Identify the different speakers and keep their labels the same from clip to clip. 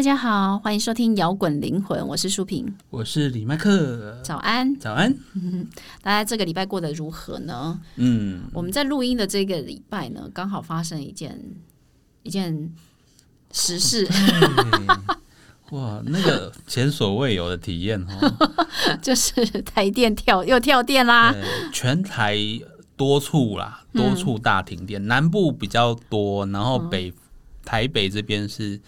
Speaker 1: 大家好，欢迎收听摇滚灵魂，我是舒平，
Speaker 2: 我是李麦克。
Speaker 1: 早安，
Speaker 2: 早安。
Speaker 1: 大家这个礼拜过得如何呢？嗯，我们在录音的这个礼拜呢，刚好发生一件一件实事。
Speaker 2: 哇，那个前所未有的体验哦，
Speaker 1: 就是台电跳又跳电啦，
Speaker 2: 全台多处啦，多处大停电，南部比较多，然后北台北这边是。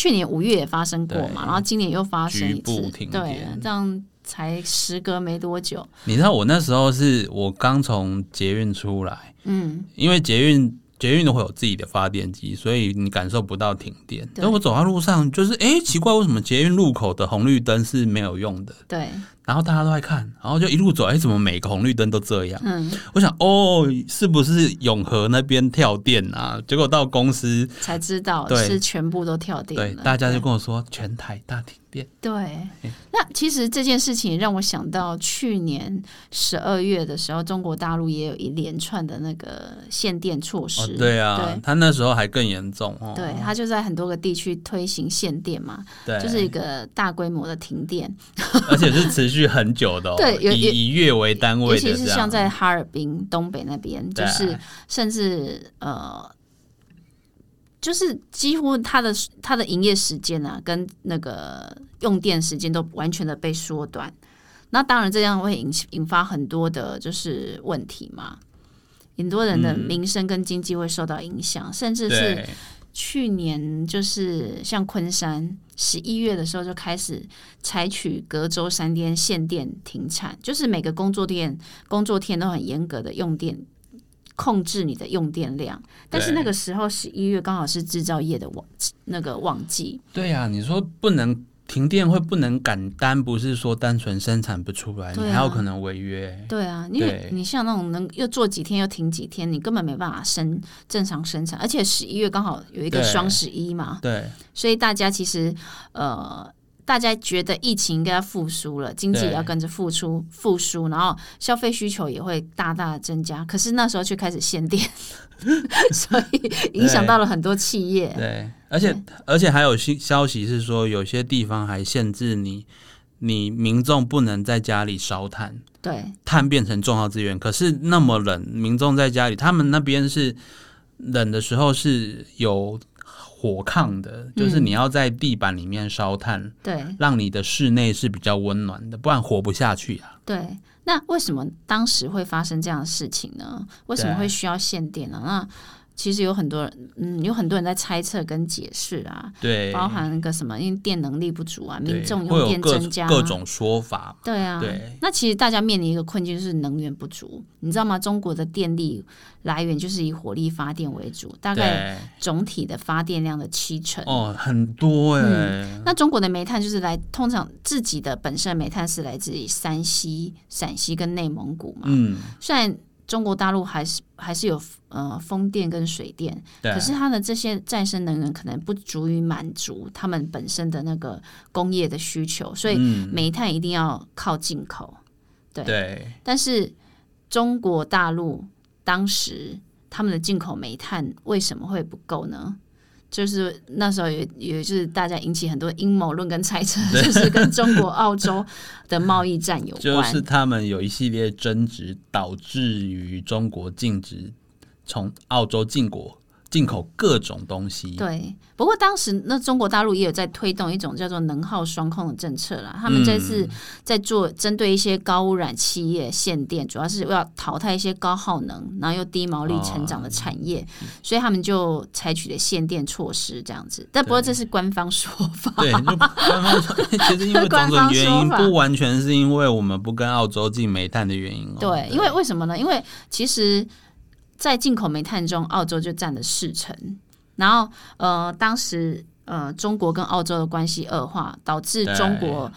Speaker 1: 去年五月也发生过嘛，然后今年又发生一次，
Speaker 2: 对，
Speaker 1: 这样才时隔没多久。
Speaker 2: 你知道我那时候是我刚从捷运出来，嗯，因为捷运捷运都会有自己的发电机，所以你感受不到停电。但我走在路上，就是哎，奇怪，为什么捷运路口的红绿灯是没有用的？
Speaker 1: 对。
Speaker 2: 然后大家都在看，然后就一路走，哎，怎么每个红绿灯都这样？嗯，我想，哦，是不是永和那边跳电啊？结果到公司
Speaker 1: 才知道，是全部都跳电。
Speaker 2: 对，大家就跟我说，全台大停电。
Speaker 1: 对，那其实这件事情让我想到去年十二月的时候，中国大陆也有一连串的那个限电措施。
Speaker 2: 对啊，他那时候还更严重哦。
Speaker 1: 对他就在很多个地区推行限电嘛，
Speaker 2: 对，
Speaker 1: 就是一个大规模的停电，
Speaker 2: 而且是持续。很久的，
Speaker 1: 对，
Speaker 2: 以以月为单位，尤
Speaker 1: 其是像在哈尔滨东北那边，就是甚至呃，就是几乎它的它的营业时间啊，跟那个用电时间都完全的被缩短。那当然这样会引引发很多的就是问题嘛，很多人的民生跟经济会受到影响，甚至是。去年就是像昆山，十一月的时候就开始采取隔周三天限电停产，就是每个工作店工作天都很严格的用电控制你的用电量。但是那个时候十一月刚好是制造业的旺那个旺季。
Speaker 2: 对呀，你说不能。停电会不能赶单，不是说单纯生产不出来，你还有可能违约。
Speaker 1: 对啊，因为你像那种能又做几天又停几天，你根本没办法生正常生产。而且十一月刚好有一个双十一嘛，
Speaker 2: 对，
Speaker 1: 所以大家其实呃，大家觉得疫情应该要复苏了，经济也要跟着复出复苏，然后消费需求也会大大的增加。可是那时候却开始限电。所以影响到了很多企业。
Speaker 2: 对，而且而且还有新消息是说，有些地方还限制你，你民众不能在家里烧炭。
Speaker 1: 对，
Speaker 2: 炭变成重要资源。可是那么冷，民众在家里，他们那边是冷的时候是有火炕的，就是你要在地板里面烧炭，
Speaker 1: 对，
Speaker 2: 让你的室内是比较温暖的，不然活不下去啊。
Speaker 1: 对。那为什么当时会发生这样的事情呢？为什么会需要限电呢？那其实有很多人，嗯，有很多人在猜测跟解释啊，
Speaker 2: 对，
Speaker 1: 包含那个什么，因为电能力不足啊，民众用电增加，
Speaker 2: 各种说法，
Speaker 1: 对啊，对。那其实大家面临一个困境就是能源不足，你知道吗？中国的电力来源就是以火力发电为主，大概总体的发电量的七成
Speaker 2: 哦，很多哎。
Speaker 1: 那中国的煤炭就是来，通常自己的本身煤炭是来自于山西、陕西跟内蒙古嘛，嗯，虽然。中国大陆还是还是有呃风电跟水电，可是它的这些再生能源可能不足以满足他们本身的那个工业的需求，所以煤炭一定要靠进口。
Speaker 2: 对，
Speaker 1: 但是中国大陆当时他们的进口煤炭为什么会不够呢？就是那时候也也就是大家引起很多阴谋论跟猜测，就是跟中国澳洲的贸易战有关，
Speaker 2: 就是他们有一系列争执，导致于中国禁止从澳洲进国。进口各种东西。
Speaker 1: 对，不过当时那中国大陆也有在推动一种叫做能耗双控的政策啦。他们这次在做针对一些高污染企业限电，主要是要淘汰一些高耗能然后又低毛利成长的产业，所以他们就采取了限电措施这样子。但不过这是官方说法。
Speaker 2: 对，官方说，其实因为种种原因，不完全是因为我们不跟澳洲进煤炭的原因。
Speaker 1: 对，因为为什么呢？因为其实。在进口煤炭中，澳洲就占了四成。然后，呃，当时呃，中国跟澳洲的关系恶化，导致中国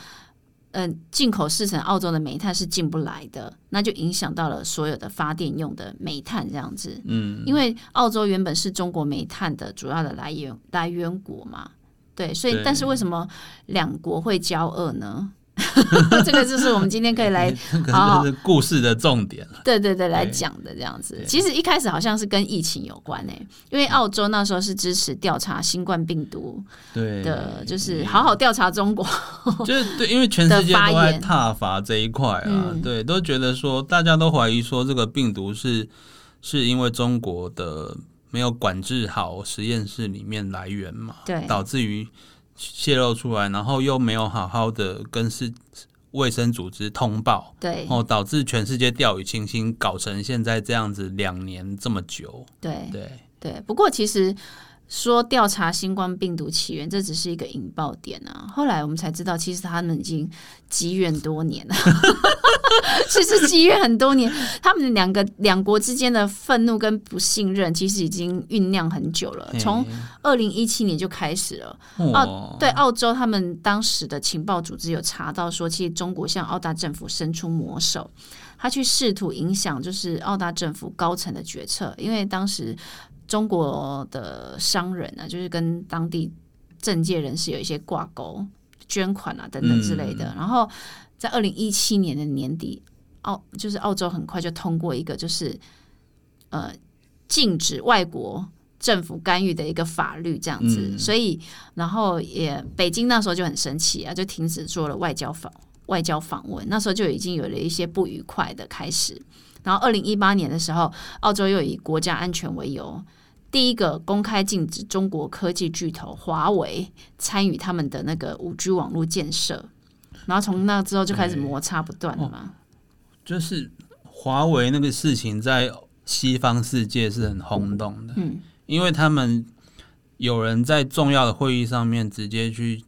Speaker 1: 嗯进口四成澳洲的煤炭是进不来的，那就影响到了所有的发电用的煤炭这样子。嗯，因为澳洲原本是中国煤炭的主要的来源来源国嘛，对，所以但是为什么两国会交恶呢？这个就是我们今天可以来
Speaker 2: 这个是故事的重点了。
Speaker 1: 对对对，来讲的这样子。其实一开始好像是跟疫情有关诶，因为澳洲那时候是支持调查新冠病毒的，就是好好调查中国。
Speaker 2: 就是对，因为全世界都在踏伐这一块啊，对，都觉得说大家都怀疑说这个病毒是是因为中国的没有管制好实验室里面来源嘛，
Speaker 1: 对，
Speaker 2: 导致于。泄露出来，然后又没有好好的跟世卫生组织通报，
Speaker 1: 对，
Speaker 2: 哦，导致全世界掉以轻心，搞成现在这样子，两年这么久，
Speaker 1: 对，
Speaker 2: 对，
Speaker 1: 对。不过其实。说调查新冠病毒起源，这只是一个引爆点啊！后来我们才知道，其实他们已经积怨多年了。其实积怨很多年，他们两个两国之间的愤怒跟不信任，其实已经酝酿很久了。从二零一七年就开始了。澳对澳洲，他们当时的情报组织有查到说，其实中国向澳大政府伸出魔手，他去试图影响就是澳大政府高层的决策，因为当时。中国的商人呢，就是跟当地政界人士有一些挂钩，捐款啊等等之类的。然后在二零一七年的年底，澳就是澳洲很快就通过一个就是呃禁止外国政府干预的一个法律，这样子。所以然后也北京那时候就很生气啊，就停止做了外交访外交访问。那时候就已经有了一些不愉快的开始。然后，二零一八年的时候，澳洲又以国家安全为由，第一个公开禁止中国科技巨头华为参与他们的那个五 G 网络建设。然后从那之后就开始摩擦不断了嘛。
Speaker 2: 就是华为那个事情在西方世界是很轰动的，嗯，因为他们有人在重要的会议上面直接去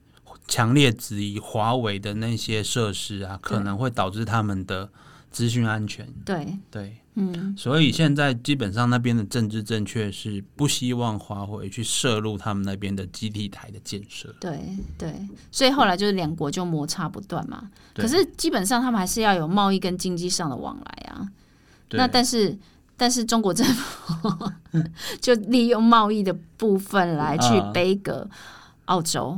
Speaker 2: 强烈质疑华为的那些设施啊，可能会导致他们的。资讯安全，
Speaker 1: 对。
Speaker 2: 对，
Speaker 1: 嗯，
Speaker 2: 所以现在基本上那边的政治正确是不希望华为去涉入他们那边的基地台的建设，
Speaker 1: 对对，所以后来就是两国就摩擦不断嘛。可是基本上他们还是要有贸易跟经济上的往来啊。那但是但是中国政府 就利用贸易的部分来去背个澳洲，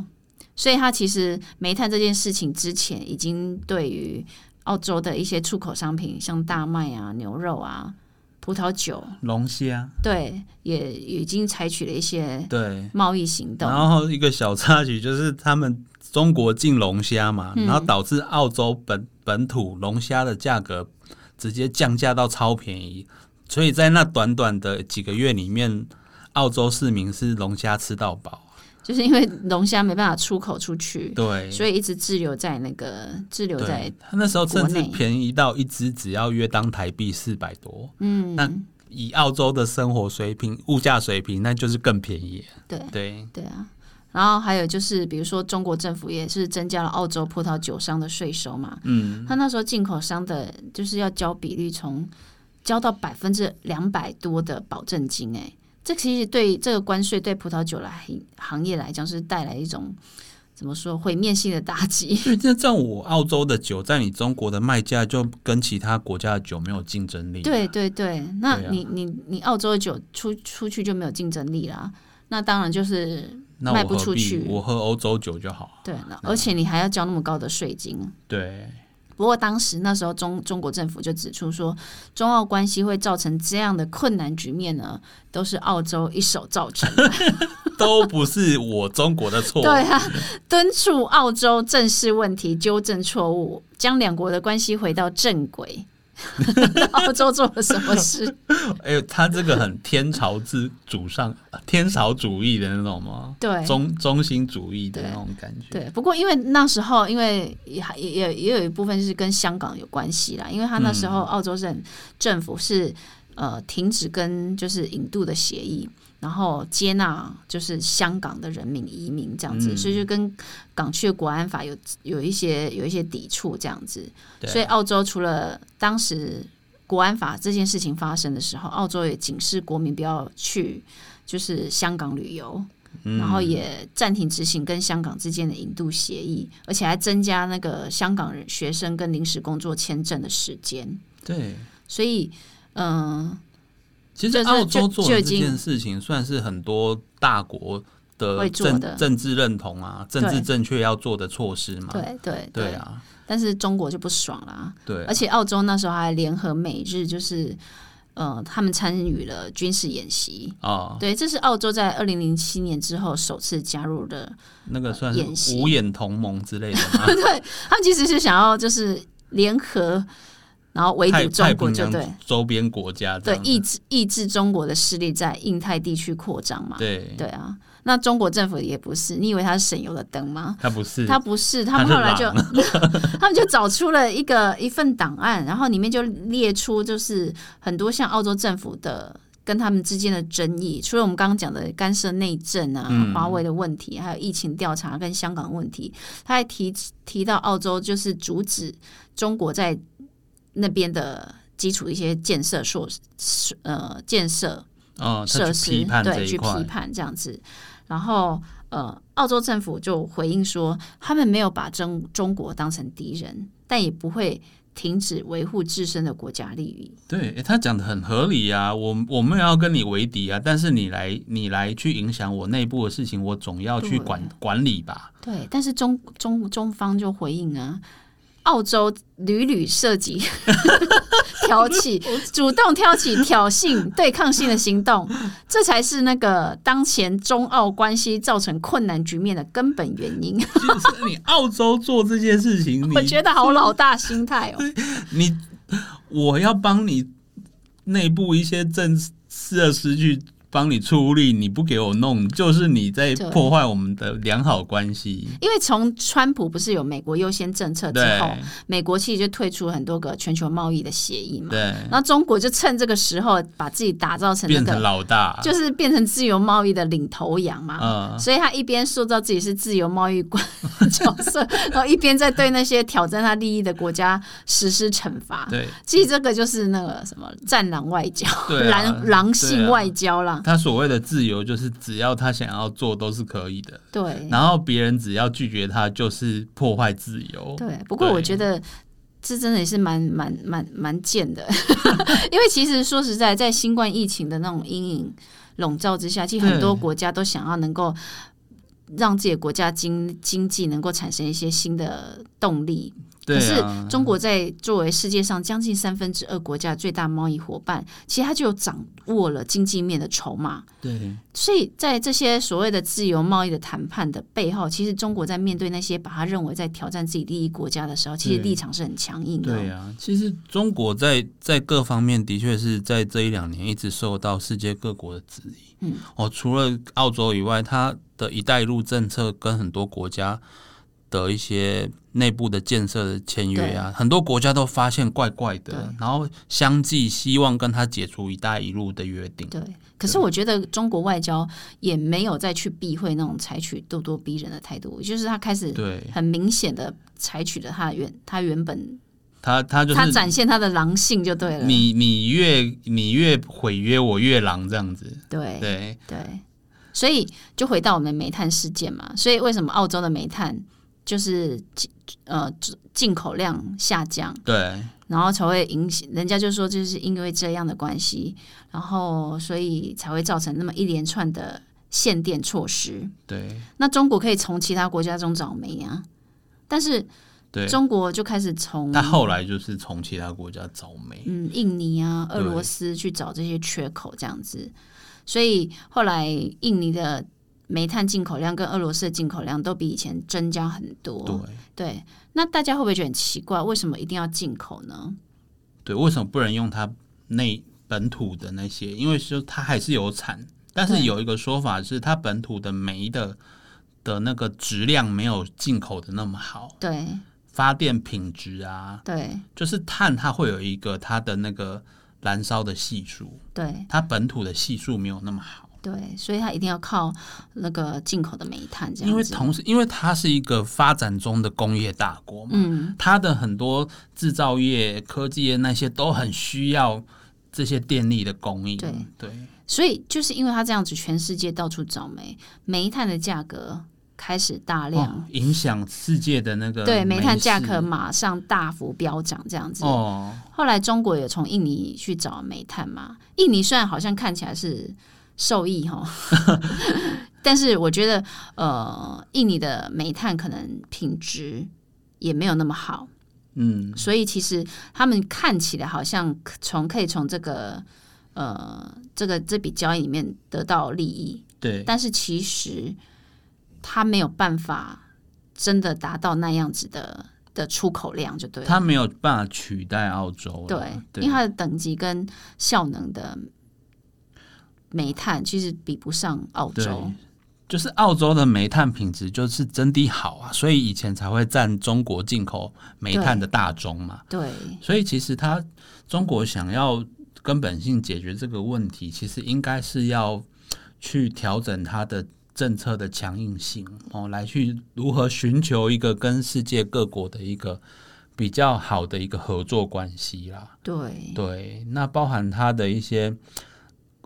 Speaker 1: 所以他其实煤炭这件事情之前已经对于。澳洲的一些出口商品，像大麦啊、牛肉啊、葡萄酒、
Speaker 2: 龙虾，
Speaker 1: 对，也已经采取了一些
Speaker 2: 对。
Speaker 1: 贸易行动。
Speaker 2: 然后一个小插曲就是，他们中国进龙虾嘛，然后导致澳洲本本土龙虾的价格直接降价到超便宜，所以在那短短的几个月里面，澳洲市民是龙虾吃到饱。
Speaker 1: 就是因为龙虾没办法出口出去，
Speaker 2: 对，
Speaker 1: 所以一直滞留在那个滞留在
Speaker 2: 他那时候甚至便宜到一只只要约当台币四百多，嗯，那以澳洲的生活水平、物价水平，那就是更便宜。
Speaker 1: 对
Speaker 2: 对
Speaker 1: 对啊，然后还有就是，比如说中国政府也是增加了澳洲葡萄酒商的税收嘛，嗯，他那时候进口商的就是要交比率从交到百分之两百多的保证金，哎。这其实对这个关税对葡萄酒来行业来讲是带来一种怎么说毁灭性的打击。
Speaker 2: 所以这样，我澳洲的酒在你中国的卖价就跟其他国家的酒没有竞争力。
Speaker 1: 对对对，那你你你澳洲的酒出出去就没有竞争力啦。那当然就是卖不出去。
Speaker 2: 我喝欧洲酒就好。
Speaker 1: 对，而且你还要交那么高的税金。
Speaker 2: 对。
Speaker 1: 不过当时那时候中中国政府就指出说，中澳关系会造成这样的困难局面呢，都是澳洲一手造成的，
Speaker 2: 都不是我中国的错。
Speaker 1: 对啊，敦促澳洲正视问题，纠正错误，将两国的关系回到正轨。澳洲做了什么事？
Speaker 2: 哎呦，他这个很天朝之主上天朝主义的那种吗？
Speaker 1: 对，
Speaker 2: 中中心主义的那种感觉。
Speaker 1: 对，不过因为那时候，因为也也也有一部分是跟香港有关系啦，因为他那时候澳洲政政府是呃停止跟就是引渡的协议。然后接纳就是香港的人民移民这样子，所以就跟港区的国安法有有一些有一些抵触这样子。所以澳洲除了当时国安法这件事情发生的时候，澳洲也警示国民不要去就是香港旅游，然后也暂停执行跟香港之间的引渡协议，而且还增加那个香港人学生跟临时工作签证的时间。
Speaker 2: 对，
Speaker 1: 所以嗯。
Speaker 2: 其实澳洲做这件事情，算是很多大国的政政治认同啊，政治正确要做的措施嘛。
Speaker 1: 对对
Speaker 2: 对啊！
Speaker 1: 但是中国就不爽啦。
Speaker 2: 对，
Speaker 1: 而且澳洲那时候还联合美日，就是呃，他们参与了军事演习
Speaker 2: 哦。
Speaker 1: 对，这是澳洲在二零零七年之后首次加入的
Speaker 2: 那个算是五眼同盟之类的。
Speaker 1: 对他们其实是想要就是联合。然后围堵中国，就对
Speaker 2: 周边国家，
Speaker 1: 对抑制抑制中国的势力在印太地区扩张嘛？
Speaker 2: 对
Speaker 1: 对啊，那中国政府也不是，你以为他是省油的灯吗？
Speaker 2: 他不是，
Speaker 1: 他不是，他们后来就 他们就找出了一个一份档案，然后里面就列出就是很多像澳洲政府的跟他们之间的争议，除了我们刚刚讲的干涉内政啊、华为的问题，还有疫情调查跟香港问题，他还提提到澳洲就是阻止中国在。那边的基础一些建设设施，呃，建设设施，对，去批判这样子。然后，呃，澳洲政府就回应说，他们没有把中中国当成敌人，但也不会停止维护自身的国家利益。
Speaker 2: 对他讲的很合理啊，我我们要跟你为敌啊，但是你来你来去影响我内部的事情，我总要去管管理吧。
Speaker 1: 对，但是中中中方就回应啊。澳洲屡屡涉及 挑起、主动挑起挑衅、对抗性的行动，这才是那个当前中澳关系造成困难局面的根本原因。
Speaker 2: 就是你澳洲做这件事情，
Speaker 1: 我觉得好老大心态哦。
Speaker 2: 你我要帮你内部一些政设施去。帮你出力，你不给我弄，就是你在破坏我们的良好关系。
Speaker 1: 因为从川普不是有美国优先政策之后，美国其实就退出很多个全球贸易的协议嘛。
Speaker 2: 对，
Speaker 1: 然后中国就趁这个时候把自己打造成
Speaker 2: 变成老大，
Speaker 1: 就是变成自由贸易的领头羊嘛。嗯，所以他一边塑造自己是自由贸易官角色，然后一边在对那些挑战他利益的国家实施惩罚。
Speaker 2: 对，
Speaker 1: 其实这个就是那个什么战狼外交、狼狼性外交啦。
Speaker 2: 他所谓的自由，就是只要他想要做都是可以的。
Speaker 1: 对，
Speaker 2: 然后别人只要拒绝他，就是破坏自由。
Speaker 1: 对，不过我觉得这真的也是蛮蛮蛮蛮贱的，因为其实说实在，在新冠疫情的那种阴影笼罩之下，其实很多国家都想要能够让自己的国家经经济能够产生一些新的动力。可是中国在作为世界上将近三分之二国家最大贸易伙伴，其实它就有掌握了经济面的筹码。
Speaker 2: 对，
Speaker 1: 所以在这些所谓的自由贸易的谈判的背后，其实中国在面对那些把他认为在挑战自己利益国家的时候，其实立场是很强硬的。
Speaker 2: 对啊，其实中国在在各方面的确是在这一两年一直受到世界各国的质疑。嗯，哦，除了澳洲以外，它的一带一路政策跟很多国家。的一些内部的建设的签约啊，很多国家都发现怪怪的，然后相继希望跟他解除“一带一路”的约定。
Speaker 1: 对，可是我觉得中国外交也没有再去避讳那种采取咄咄逼人的态度，就是他开始
Speaker 2: 对
Speaker 1: 很明显的采取了他原他原本
Speaker 2: 他他就是他
Speaker 1: 展现他的狼性就对了。
Speaker 2: 你你越你越毁约，我越狼这样子。
Speaker 1: 对
Speaker 2: 对
Speaker 1: 对，所以就回到我们煤炭事件嘛，所以为什么澳洲的煤炭？就是进呃进口量下降，
Speaker 2: 对，
Speaker 1: 然后才会影响人家就说就是因为这样的关系，然后所以才会造成那么一连串的限电措施。
Speaker 2: 对，
Speaker 1: 那中国可以从其他国家中找煤啊，但是
Speaker 2: 对
Speaker 1: 中国就开始从
Speaker 2: 但后来就是从其他国家找煤，
Speaker 1: 嗯，印尼啊、俄罗斯去找这些缺口这样子，所以后来印尼的。煤炭进口量跟俄罗斯的进口量都比以前增加很多。
Speaker 2: 对
Speaker 1: 对，那大家会不会觉得很奇怪？为什么一定要进口呢？
Speaker 2: 对，为什么不能用它内本土的那些？因为说它还是有产，但是有一个说法是，它本土的煤的的那个质量没有进口的那么好。
Speaker 1: 对，
Speaker 2: 发电品质啊，
Speaker 1: 对，
Speaker 2: 就是碳它会有一个它的那个燃烧的系数，
Speaker 1: 对，
Speaker 2: 它本土的系数没有那么好。
Speaker 1: 对，所以它一定要靠那个进口的煤炭，这样。
Speaker 2: 因为同时，因为它是一个发展中的工业大国嘛，
Speaker 1: 嗯，
Speaker 2: 它的很多制造业、科技业那些都很需要这些电力的供应。
Speaker 1: 对
Speaker 2: 对，
Speaker 1: 所以就是因为它这样子，全世界到处找煤，煤炭的价格开始大量
Speaker 2: 影响世界的那个
Speaker 1: 对煤炭价格马上大幅飙涨，这样子。
Speaker 2: 哦，
Speaker 1: 后来中国也从印尼去找煤炭嘛，印尼虽然好像看起来是。受益哈。但是我觉得，呃，印尼的煤炭可能品质也没有那么好，
Speaker 2: 嗯，
Speaker 1: 所以其实他们看起来好像从可以从这个呃这个这笔交易里面得到利益，
Speaker 2: 对，
Speaker 1: 但是其实他没有办法真的达到那样子的的出口量，就对了。
Speaker 2: 它没有办法取代澳洲，
Speaker 1: 对，
Speaker 2: 对，
Speaker 1: 因为它的等级跟效能的煤炭其实比不上澳洲。
Speaker 2: 就是澳洲的煤炭品质就是真的好啊，所以以前才会占中国进口煤炭的大宗嘛。
Speaker 1: 对
Speaker 2: 所以其实它中国想要根本性解决这个问题，其实应该是要去调整它的政策的强硬性哦，来去如何寻求一个跟世界各国的一个比较好的一个合作关系啦。
Speaker 1: 对
Speaker 2: 对，那包含它的一些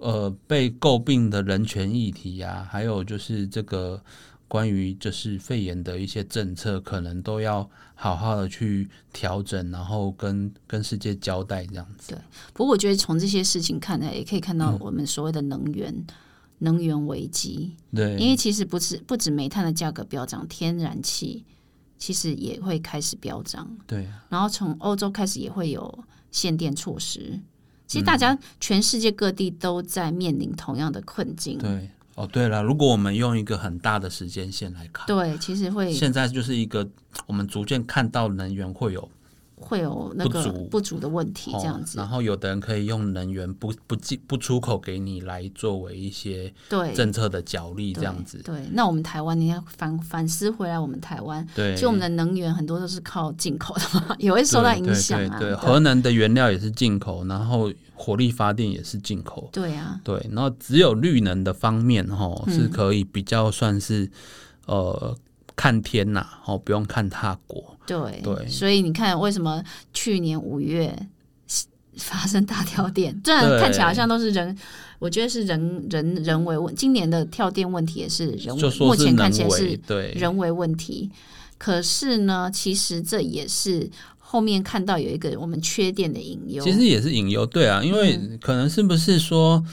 Speaker 2: 呃被诟病的人权议题啊，还有就是这个关于就是肺炎的一些政策，可能都要好好的去调整，然后跟跟世界交代这样子。
Speaker 1: 对不过我觉得从这些事情看来，也可以看
Speaker 2: 嗯
Speaker 1: 到我们所谓的能源、能源危机。
Speaker 2: 对，
Speaker 1: 因为其实不止不止煤炭的价格飙涨，天然气其实也会开始飙涨。
Speaker 2: 对
Speaker 1: 然后从欧洲开始也会有限电措施。其实大
Speaker 2: 嗯
Speaker 1: 家全世界各地都在面临同样的困境。
Speaker 2: 对哦，对了，如果我们用一个很大的时间线来看，
Speaker 1: 对，其实会
Speaker 2: 现在就是一个我们逐渐看到能源会有
Speaker 1: 会有那个
Speaker 2: 不足
Speaker 1: 的问题，这样子。
Speaker 2: 哦然后有的人可以用能源不不进不出口给你来作为一些
Speaker 1: 对，
Speaker 2: 政策的角力这
Speaker 1: 对
Speaker 2: 样子。
Speaker 1: 对，那我们台湾，你要反反思回来，我们台湾，
Speaker 2: 对，
Speaker 1: 就我们的能源很多都是靠进口的嘛，也会受到影响啊。
Speaker 2: 对核能的原料也是进口，然后火力发电也是进口。
Speaker 1: 对啊，
Speaker 2: 对，然后只有绿能的方面哈
Speaker 1: 嗯
Speaker 2: 是可以比较算是呃看天呐，哦不用看他国。
Speaker 1: 对
Speaker 2: 对
Speaker 1: 所以你看，为什么去年五月发生大跳电？虽然看起来好像都是人，我觉得是人人人为问，今年的跳电问题也是人为，目前看起来是人为问题。可是呢，其实这也是后面看到有一个我们缺电的隐忧。
Speaker 2: 其实也是隐忧，对啊，因为
Speaker 1: 嗯
Speaker 2: 可能是不是说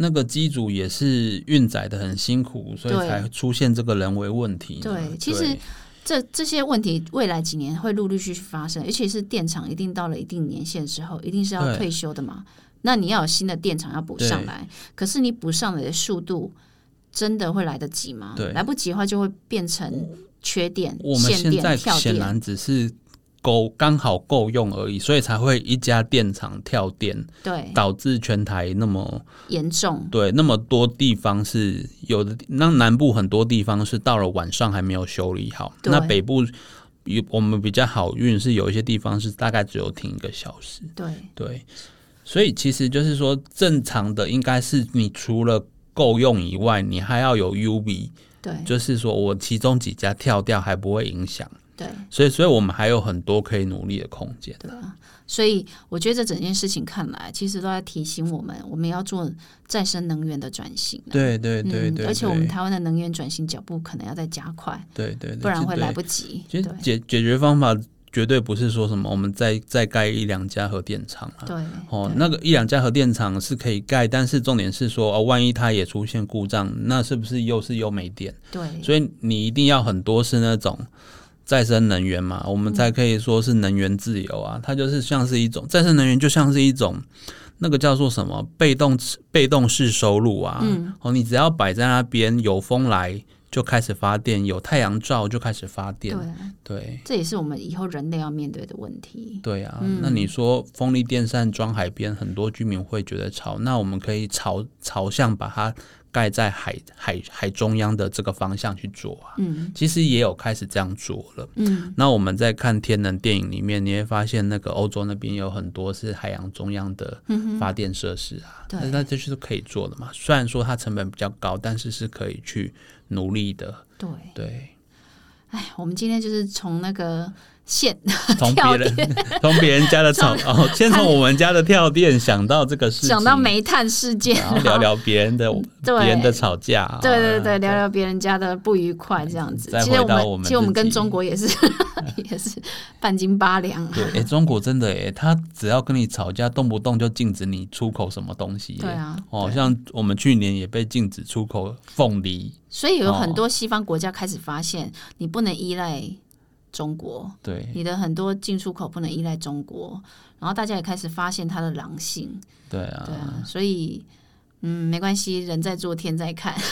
Speaker 2: 那个机组也是运载的很辛苦，所以才出现这个人为问题呢。
Speaker 1: 对其实这这些问题未来几年会陆陆续续发生，而且是电厂一定到了一定年限之后，一定是要退休的嘛。那你要有新的电厂要补上来，可是你补上来的速度真的会来得及吗？来不及的话就会变成缺电、
Speaker 2: 我们
Speaker 1: 限电、
Speaker 2: 现在
Speaker 1: 跳电。
Speaker 2: 显然只是够刚好够用而已，所以才会一家电厂跳电，
Speaker 1: 对，
Speaker 2: 导致全台那么
Speaker 1: 严重。
Speaker 2: 对那么多地方是有的，那南部很多地方是到了晚上还没有修理好，
Speaker 1: 对
Speaker 2: 那北部有我们比较好运是有一些地方是大概只有停一个小时，
Speaker 1: 对
Speaker 2: 对，所以其实就是说正常的应该是你除了够用以外，你还要有 U V，
Speaker 1: 对
Speaker 2: 就是说我其中几家跳掉还不会影响。
Speaker 1: 对
Speaker 2: 所以，所以我们还有很多可以努力的空间。
Speaker 1: 对啊！所以我觉得这整件事情看来，其实都在提醒我们，我们要做再生能源的转型啊。
Speaker 2: 对对对
Speaker 1: 而且我们台湾的能源转型脚步可能要再加快，
Speaker 2: 对对，对
Speaker 1: 不然会来
Speaker 2: 不。
Speaker 1: 不及。
Speaker 2: 其实解解决方法绝对不是说什么我们再再盖一两家核电厂啊。
Speaker 1: 对
Speaker 2: 哦，
Speaker 1: 对
Speaker 2: 那个一两家核电厂是可以盖，但是重点是说，哦，万一它也出现故障，那是不是又是又没电？
Speaker 1: 对
Speaker 2: 所以你一定要很多是那种再生能源嘛，我们才可以说是能源自由啊。它就是像是一种再生能源，就像是一种那个叫做什么被动被动式收入啊。
Speaker 1: 嗯
Speaker 2: 哦，你只要摆在那边，有风来就开始发电，有太阳照就开始发电。
Speaker 1: 对，
Speaker 2: 对
Speaker 1: 这也是我们以后人类要面对的问题。
Speaker 2: 对啊，
Speaker 1: 嗯
Speaker 2: 那你说风力电扇装海边，很多居民会觉得吵，那我们可以朝朝向把它盖在海海海中央的这个方向去做啊。
Speaker 1: 嗯
Speaker 2: 其实也有开始这样做了。
Speaker 1: 嗯，
Speaker 2: 那我们在看天能电影里面，你会发现那个欧洲那边有很多是海洋中央的发电设施啊，
Speaker 1: 对
Speaker 2: 那那这就是可以做的嘛。虽然说它成本比较高，但是是可以去努力的。
Speaker 1: 对。
Speaker 2: 对，
Speaker 1: 哎，我们今天就是从那个线
Speaker 2: 从 别人 从别人家的草哦，先从我们家的跳电想到这个事，
Speaker 1: 想到煤炭事件，
Speaker 2: 然后聊聊别人的别人的吵架，
Speaker 1: 对对对，聊聊别人家的不愉快这样子。
Speaker 2: 其实我
Speaker 1: 们其实我们跟中国也是 也是半斤八两。
Speaker 2: 对，哎，中国真的哎，他只要跟你吵架，动不动就禁止你出口什么东西。
Speaker 1: 对啊，
Speaker 2: 哦，像我们去年也被禁止出口凤梨。
Speaker 1: 所以有很多西方国家开始发现，你不能依赖。中国
Speaker 2: 对
Speaker 1: 你的很多进出口不能依赖中国，然后大家也开始发现它的狼性。
Speaker 2: 对啊，
Speaker 1: 对啊，所以嗯，没关系，人在做天在看。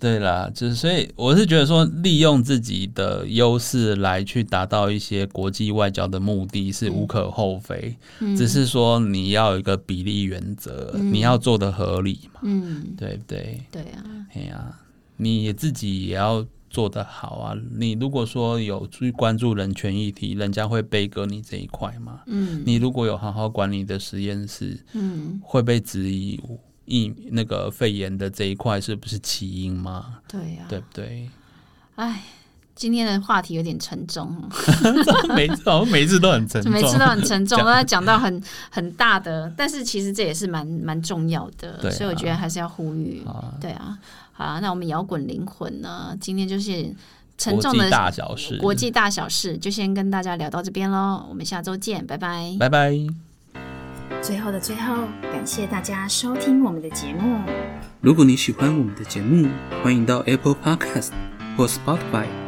Speaker 2: 对啦，就是所以我是觉得说，利用自己的优势来去达到一些国际外交的目的是无可厚非，只是说你要有一个比例原则，你要做的合理嘛，嗯，对不对？
Speaker 1: 对啊，
Speaker 2: 哎呀，你自己也要。做得好啊！你如果说有去关注人权议题，人家会背锅你这一块吗？嗯，你如果有好好管理的实验室，嗯，会被质疑疫那个肺炎的这一块是不是起因吗？
Speaker 1: 对呀，
Speaker 2: 对不对？
Speaker 1: 哎，今天的话题有点沉重，
Speaker 2: 每次好像每次都很沉重，
Speaker 1: 每次都很沉重，都在讲到很很大的，但是其实这也是蛮蛮重要的，所以我觉得还是要呼吁，对啊。好，那我们摇滚灵魂呢？今天就是沉重的
Speaker 2: 大小事，
Speaker 1: 国际大小事，就先跟大家聊到这边喽。我们下周见，拜拜，
Speaker 2: 拜拜。
Speaker 1: 最后的最后，感谢大家收听我们的节目。
Speaker 2: 如果你喜欢我们的节目，欢迎到 Apple Podcast 或 Spotify